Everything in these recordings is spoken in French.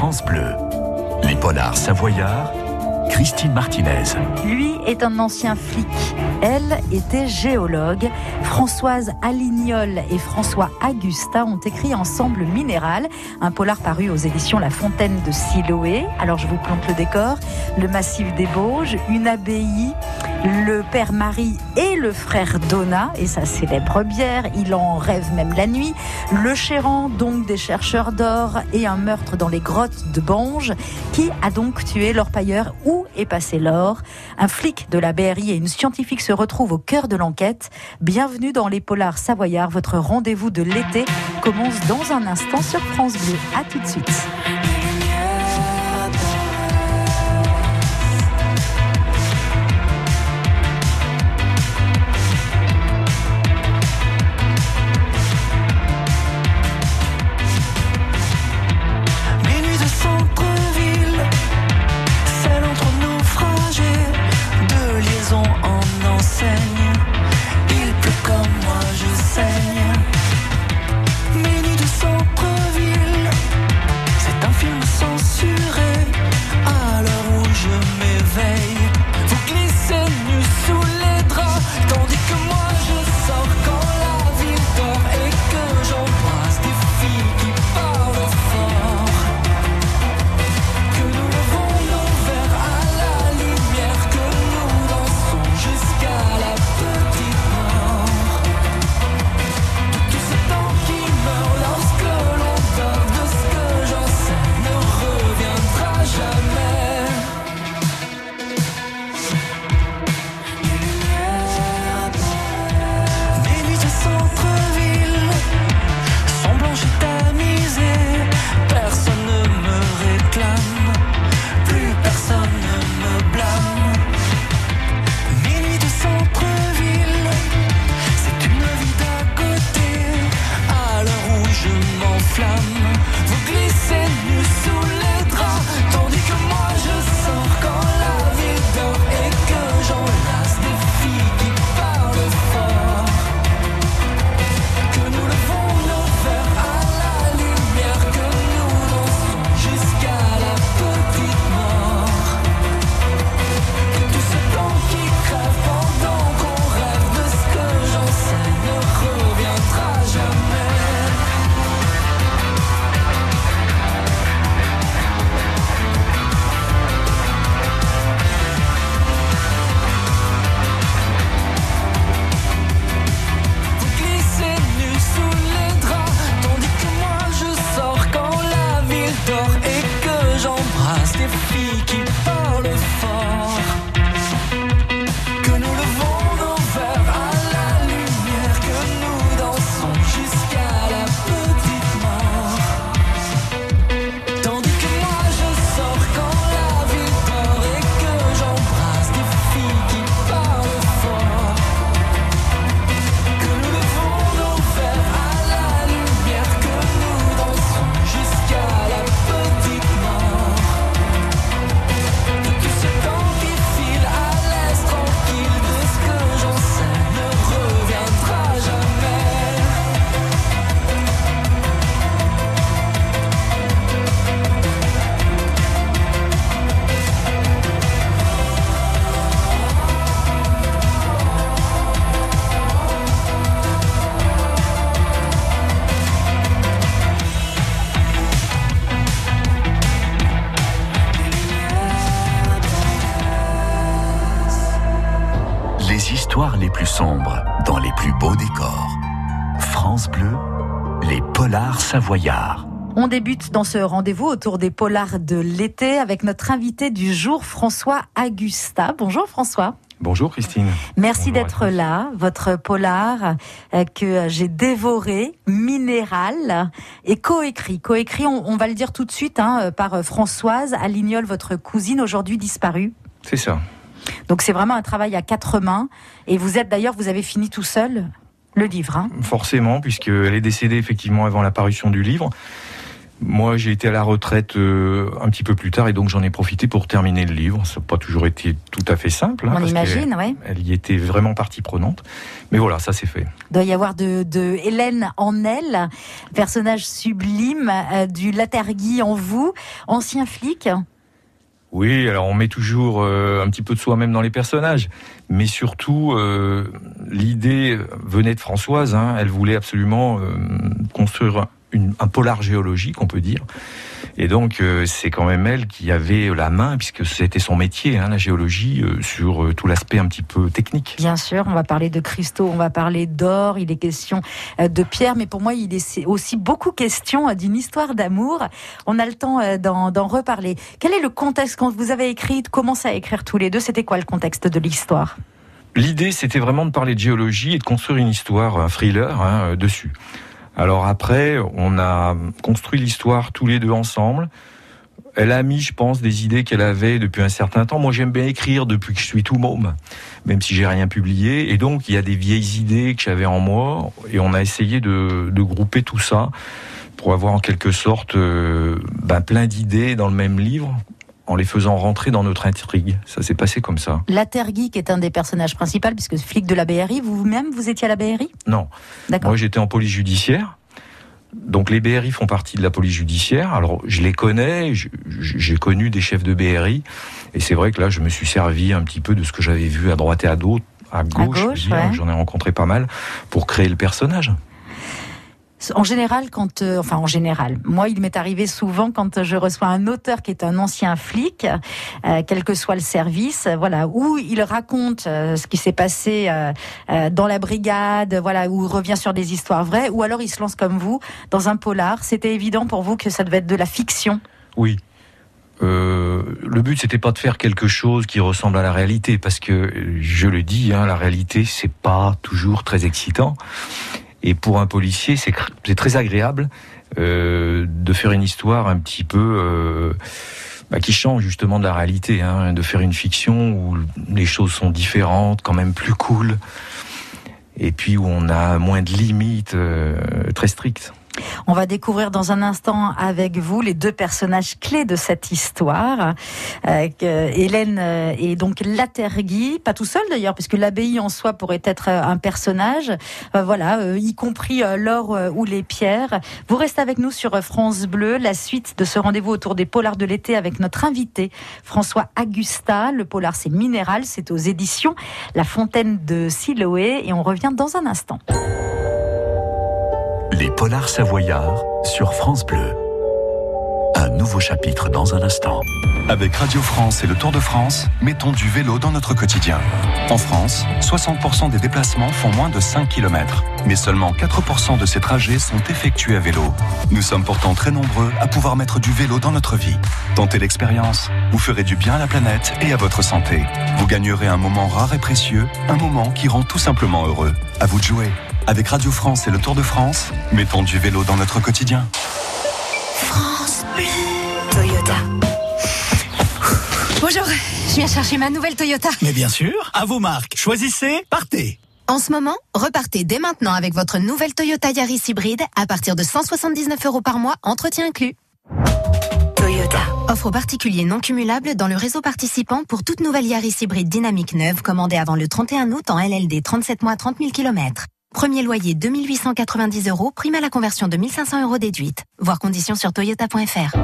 France Bleu. Les polars savoyards, Christine Martinez. Lui est un ancien flic. Elle était géologue. Françoise Alignol et François Augusta ont écrit ensemble Minéral, un polar paru aux éditions La Fontaine de Siloé. Alors je vous plante le décor. Le massif des Bauges, une abbaye, le père Marie et le frère Donna et sa célèbre bière. Il en rêve même la nuit. Le Chéran, donc des chercheurs d'or et un meurtre dans les grottes de Bange. Qui a donc tué l'orpailleur Où est passé l'or Un flic de la BRI et une scientifique se retrouvent au cœur de l'enquête. Bienvenue dans les Polars Savoyards. Votre rendez-vous de l'été commence dans un instant sur France Bleu. À tout de suite. On débute dans ce rendez-vous autour des polars de l'été avec notre invité du jour, François Augusta. Bonjour François. Bonjour Christine. Merci d'être là. Votre polar euh, que j'ai dévoré, minéral, et coécrit. Coécrit, on, va le dire tout de suite, hein, par Françoise Alignol, votre cousine, aujourd'hui disparue. C'est ça. Donc c'est vraiment un travail à quatre mains. Et vous êtes d'ailleurs, vous avez fini tout seul le livre. Hein. Forcément, puisqu'elle est décédée effectivement avant la parution du livre. Moi, j'ai été à la retraite euh, un petit peu plus tard et donc j'en ai profité pour terminer le livre. Ça n'a pas toujours été tout à fait simple. Hein, On imagine, oui. Elle y était vraiment partie prenante. Mais voilà, ça s'est fait. Il doit y avoir de, de Hélène en elle, personnage sublime, euh, du Latergui en vous, ancien flic. Oui, alors on met toujours euh, un petit peu de soi-même dans les personnages, mais surtout l'idée venait de Françoise. Hein, elle voulait absolument construire un polar géologique, on peut dire. Et donc, euh, c'est quand même elle qui avait la main, puisque c'était son métier, hein, la géologie, euh, sur euh, tout l'aspect un petit peu technique. Bien sûr, on va parler de cristaux, on va parler d'or, il est question de pierre, mais pour moi, il est aussi beaucoup question d'une histoire d'amour. On a le temps d'en reparler. Quel est le contexte quand vous avez écrit, commencé à écrire tous les deux? C'était quoi le contexte de l'histoire? L'idée, c'était vraiment de parler de géologie et de construire une histoire, un thriller hein, dessus. Alors après, on a construit l'histoire tous les deux ensemble. Elle a mis, je pense, des idées qu'elle avait depuis un certain temps. Moi, j'aime bien écrire depuis que je suis tout môme, même si j'ai rien publié. Et donc, il y a des vieilles idées que j'avais en moi, et on a essayé de, grouper tout ça pour avoir en quelque sorte euh, ben, plein d'idées dans le même livre en les faisant rentrer dans notre intrigue. Ça s'est passé comme ça. Latergui, qui est un des personnages principaux, puisque flic de la BRI, vous-même, vous étiez à la BRI Non. Moi, j'étais en police judiciaire. Donc les BRI font partie de la police judiciaire. Alors je les connais, j'ai connu des chefs de BRI, et c'est vrai que là je me suis servi un petit peu de ce que j'avais vu à droite et à gauche, à gauche, j'en ai rencontré pas mal pour créer le personnage. En général, quand, euh, enfin en général, moi, il m'est arrivé souvent quand je reçois un auteur qui est un ancien flic, euh, quel que soit le service, voilà, où il raconte euh, ce qui s'est passé dans la brigade, voilà, où il revient sur des histoires vraies, ou alors il se lance comme vous dans un polar. C'était évident pour vous que ça devait être de la fiction. Oui, le but c'était pas de faire quelque chose qui ressemble à la réalité parce que je le dis hein, la réalité c'est pas toujours très excitant et pour un policier, c'est très agréable euh, de faire une histoire un petit peu euh, bah, qui change justement de la réalité, hein, de faire une fiction où les choses sont différentes, quand même plus cool, et puis où on a moins de limites euh, très strictes. On va découvrir dans un instant avec vous les deux personnages clés de cette histoire. Euh, Hélène euh, et donc Latergui, pas tout seul d'ailleurs, puisque l'abbaye en soi pourrait être euh, un personnage. voilà, y compris l'or ou les pierres. Vous restez avec nous sur France Bleu, la suite de ce rendez-vous autour des polars de l'été avec notre invité François Augusta. Le polar c'est Minéral, c'est aux éditions La Fontaine de Siloé et on revient dans un instant. Les Polars Savoyards sur France Bleu. Un nouveau chapitre dans un instant. Avec Radio France et le Tour de France, mettons du vélo dans notre quotidien. En France, 60% des déplacements font moins de 5 km, mais seulement 4% de ces trajets sont effectués à vélo. Nous sommes pourtant très nombreux à pouvoir mettre du vélo dans notre vie. Tentez l'expérience, vous ferez du bien à la planète et à votre santé. Vous gagnerez un moment rare et précieux, un moment qui rend tout simplement heureux. À vous de jouer. Avec Radio France et le Tour de France, mettons du vélo dans notre quotidien. France Toyota. Bonjour, je viens chercher ma nouvelle Toyota. Mais bien sûr, à vos marques. Choisissez, partez. En ce moment, repartez dès maintenant avec votre nouvelle Toyota Yaris hybride à partir de 179 euros par mois, entretien inclus. Toyota. Offre aux particuliers non cumulable dans le réseau participant pour toute nouvelle Yaris hybride dynamique neuve commandée avant le 31 août en LLD 37 mois 30 000 km. Premier loyer 2890 euros, prime à la conversion de 1500 euros déduite. Voir conditions sur toyota.fr.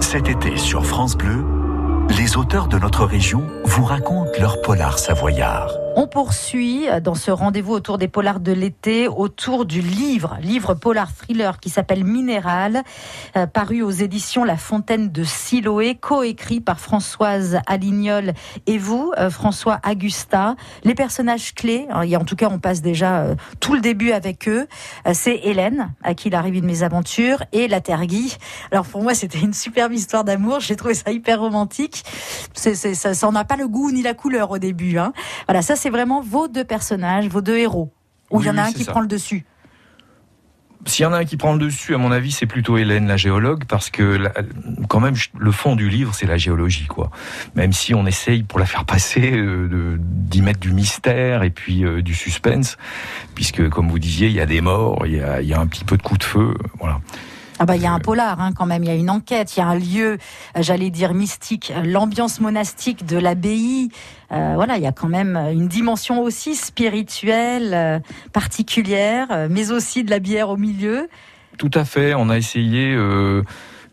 Cet été sur France Bleu, les auteurs de notre région vous racontent leur polar savoyard. On poursuit dans ce rendez-vous autour des polars de l'été, autour du livre, livre polar thriller qui s'appelle Minéral, euh, paru aux éditions La Fontaine de Siloé, coécrit par Françoise Alignol et vous, euh, François Augusta. Les personnages clés, hein, et en tout cas on passe déjà euh, tout le début avec eux, c'est Hélène, à qui il arrive une mésaventure, et la Tergui. Alors pour moi c'était une superbe histoire d'amour, j'ai trouvé ça hyper romantique. C'est, ça, ça n'a pas le goût ni la couleur au début. Hein. Voilà, ça c'est vraiment vos deux personnages, vos deux héros Ou il y en a un qui prend le dessus s'il y en a un qui prend le dessus, à mon avis, c'est plutôt Hélène, la géologue, parce que quand même, le fond du livre, c'est la géologie, quoi. Même si on essaye, pour la faire passer, euh, d'y mettre du mystère et puis euh, du suspense, puisque, comme vous disiez, il y a des morts, il y a, un petit peu de coup de feu, voilà. Ah bah il y a un polar hein, quand même, il y a une enquête, il y a un lieu, euh, j'allais dire mystique, euh, l'ambiance monastique de l'abbaye. Euh, voilà, il y a quand même une dimension aussi spirituelle, particulière, mais aussi de la bière au milieu. Tout à fait, on a essayé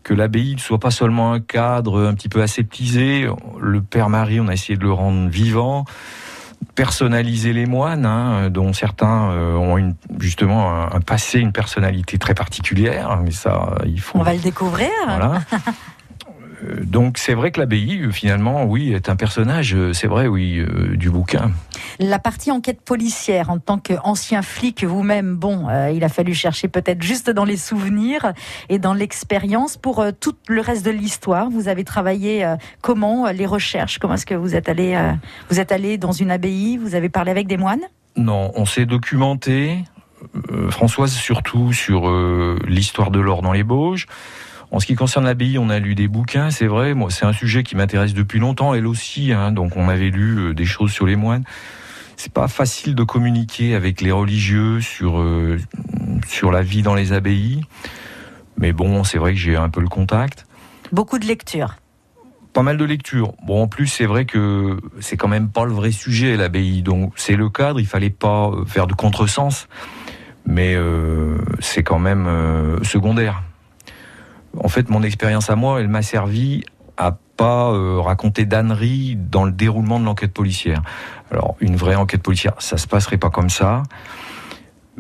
que l'abbaye ne soit pas seulement un cadre un petit peu aseptisé. Le Père Marie, on a essayé de le rendre vivant personnaliser les moines, hein, dont certains euh, ont une, justement un, passé, une personnalité très particulière. Mais ça, il faut. On va le découvrir. Voilà. Euh, donc c'est vrai que l'abbaye, finalement, oui, est un personnage, euh, c'est vrai, oui, euh, du bouquin. La partie enquête policière, en tant qu'ancien flic vous-même, bon, il a fallu chercher peut-être juste dans les souvenirs et dans l'expérience. Pour tout le reste de l'histoire, vous avez travaillé comment les recherches? Comment est-ce que vous êtes allé Vous êtes allé dans une abbaye? Vous avez parlé avec des moines? Non, on s'est documenté. Françoise surtout sur l'histoire de l'or dans les Bauges. En ce qui concerne l'abbaye, on a lu des bouquins, c'est vrai. Moi, c'est un sujet qui m'intéresse depuis longtemps, elle aussi. Hein, donc, on avait lu euh, des choses sur les moines. C'est pas facile de communiquer avec les religieux sur euh, sur la vie dans les abbayes, mais bon, c'est vrai que j'ai un peu le contact. Beaucoup de lectures. Pas mal de lectures. Bon, en plus, c'est vrai que c'est quand même pas le vrai sujet l'abbaye. Donc, c'est le cadre. Il fallait pas euh, faire de contresens, mais c'est quand même secondaire en fait, mon expérience à moi, elle m'a servi à pas euh, raconter d'âneries dans le déroulement de l'enquête policière. Alors, une vraie enquête policière, ça se passerait pas comme ça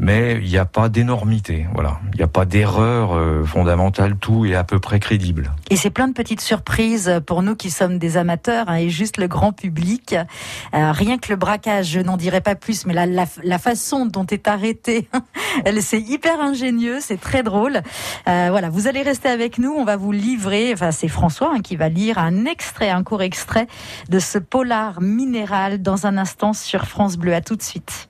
mais il n'y a pas d'énormité, voilà. Il n'y a pas d'erreur euh, fondamentale, tout est à peu près crédible. Et c'est plein de petites surprises pour nous qui sommes des amateurs hein, et juste le grand public. Euh, rien que le braquage, je n'en dirai pas plus, mais la, façon dont est arrêté, c'est hyper ingénieux, c'est très drôle. Euh, voilà, vous allez rester avec nous, on va vous livrer, enfin c'est François hein, qui va lire un extrait, un court extrait de ce polar minéral dans un instant sur France Bleu. À tout de suite.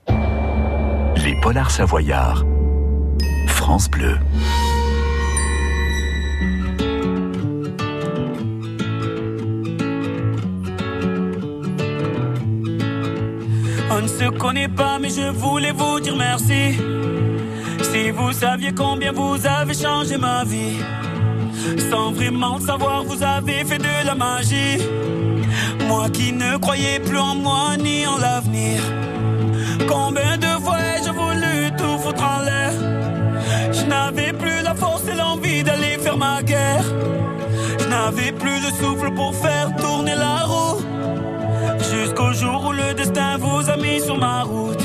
Les Polars Savoyards. France Bleu. On ne se connaît pas, mais je voulais vous dire merci. Si vous saviez combien vous avez changé ma vie, sans vraiment le savoir, vous avez fait de la magie. Moi qui ne croyais plus en moi ni en l'avenir. Combien de Je n'avais plus la force et l'envie d'aller faire ma guerre. Je n'avais plus de souffle pour faire tourner la roue. Jusqu'au jour où le destin vous a mis sur ma route.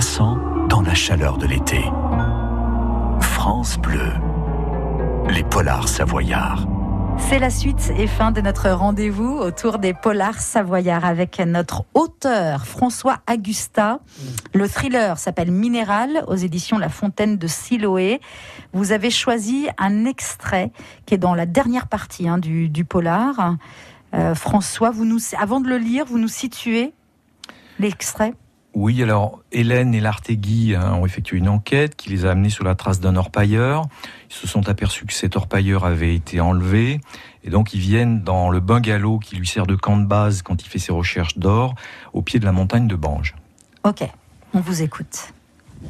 glaçants dans la chaleur de l'été. France Bleu. Les polars savoyards. C'est la suite et fin de notre rendez-vous autour des polars savoyards avec notre auteur François Agusta. Le thriller s'appelle Minéral aux éditions La Fontaine de Siloé. Vous avez choisi un extrait qui est dans la dernière partie hein, du, du polar. Euh, François, vous nous, avant de le lire, vous nous situez l'extrait? Oui, alors Hélène et l'Artegui hein, ont effectué une enquête qui les a amenés sur la trace d'un orpailleur. Ils se sont aperçus que cet orpailleur avait été enlevé et donc ils viennent dans le bungalow qui lui sert de camp de base quand il fait ses recherches d'or au pied de la montagne de Bange. Ok, on vous écoute.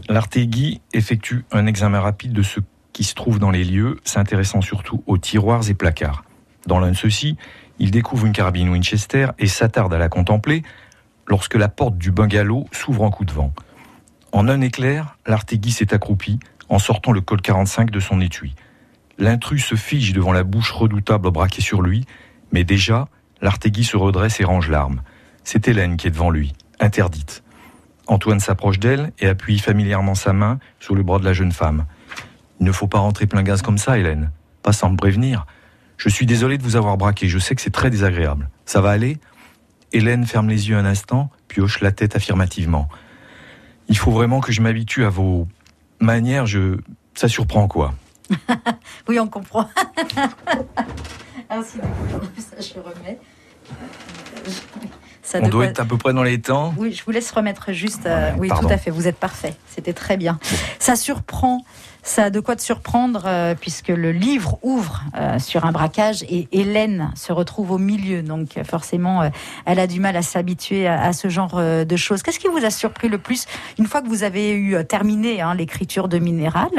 L'Artegui effectue un examen rapide de ce qui se trouve dans les lieux, s'intéressant surtout aux tiroirs et placards. Dans l'un de ceux-ci, il découvre une carabine Winchester et s'attarde à la contempler lorsque la porte du bungalow s'ouvre en coup de vent. En un éclair, l'Artegui s'est accroupi en sortant le col 45 de son étui. L'intrus se fige devant la bouche redoutable braquée sur lui, mais déjà, l'Artegui se redresse et range l'arme. C'est Hélène qui est devant lui, interdite. Antoine s'approche d'elle et appuie familièrement sa main sur le bras de la jeune femme. Il ne faut pas rentrer plein gaz comme ça, Hélène. Pas sans me prévenir. Je suis désolé de vous avoir braqué, je sais que c'est très désagréable. Ça va aller? Hélène ferme les yeux un instant, puis hoche la tête affirmativement. Il faut vraiment que je m'habitue à vos manières, je... ça surprend quoi. Oui, on comprend. Ainsi, ça je remets. Ça On doit quoi- être à peu près dans les temps. Oui, je vous laisse remettre juste. euh, oui, pardon. tout à fait. Vous êtes parfait. C'était très bien. Ça surprend. Ça a de quoi te surprendre euh, puisque le livre ouvre euh, sur un braquage et Hélène se retrouve au milieu. Donc euh, forcément, elle a du mal à s'habituer à, ce genre de choses. Qu'est-ce qui vous a surpris le plus une fois que vous avez eu terminé hein, l'écriture de Minéral,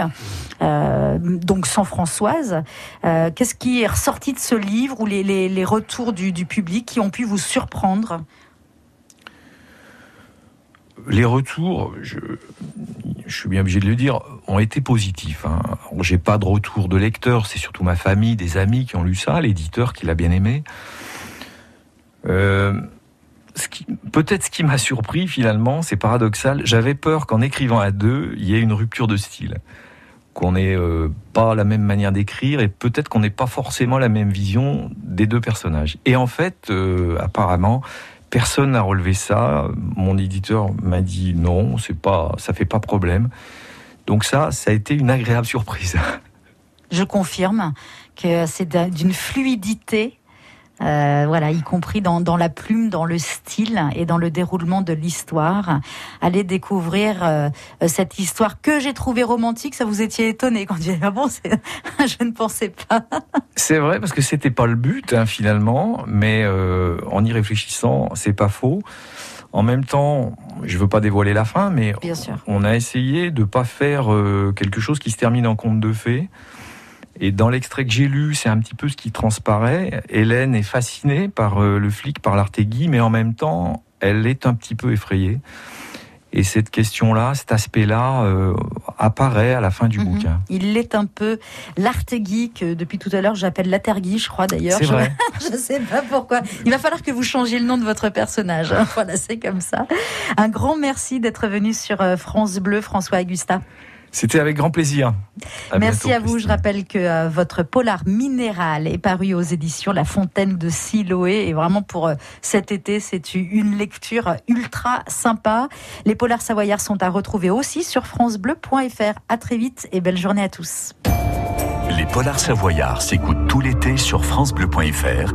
donc sans Françoise Qu'est-ce qui est ressorti de ce livre ou les, retours du, du public qui ont pu vous surprendre? Les retours, je, je suis bien obligé de le dire, ont été positifs. Hein. J'ai pas de retour de lecteurs, c'est surtout ma famille, des amis qui ont lu ça, l'éditeur qui l'a bien aimé. Euh, Peut-être ce qui m'a surpris finalement, c'est paradoxal. J'avais peur qu'en écrivant à deux, il y ait une rupture de style, qu'on n'ait euh, pas la même manière d'écrire et peut-être qu'on n'ait pas forcément la même vision des deux personnages. Et en fait, euh, apparemment, Personne n'a relevé ça. Mon éditeur m'a dit non, c'est pas, ça fait pas problème. Donc ça, ça a été une agréable surprise. Je confirme que c'est d'un- d'une fluidité, euh, voilà, y compris dans, dans la plume, dans le style et dans le déroulement de l'histoire. Allez découvrir euh, cette histoire que j'ai trouvée romantique. Ça vous étiez étonné quand j'ai dit ah bon, je ne pensais pas. C'est vrai parce que c'était pas le but hein, finalement, mais euh, en y réfléchissant, c'est pas faux. En même temps, je veux pas dévoiler la fin, mais Bien sûr. on a essayé de pas faire euh, quelque chose qui se termine en conte de fées. Et dans l'extrait que j'ai lu, c'est un petit peu ce qui transparaît. Hélène est fascinée par euh, le flic, par l'Artegui, mais en même temps, elle est un petit peu effrayée. Et cette question-là, cet aspect-là, euh, apparaît à la fin du Mhm. bouquin. Il l'est un peu l'artegui que depuis tout à l'heure j'appelle l'atergui, je crois d'ailleurs. C'est Je- vrai. Je sais pas pourquoi. Il va falloir que vous changiez le nom de votre personnage. Voilà, c'est comme ça. Un grand merci d'être venu sur euh, France Bleu, François Augusta. C'était avec grand plaisir. Merci à vous. Je rappelle que euh, votre polar minéral est paru aux éditions La Fontaine de Siloé. Et vraiment pour euh, cet été, c'est une lecture ultra sympa. Les polars savoyards sont à retrouver aussi sur francebleu.fr. À très vite et belle journée à tous. Les polars savoyards s'écoutent tout l'été sur francebleu.fr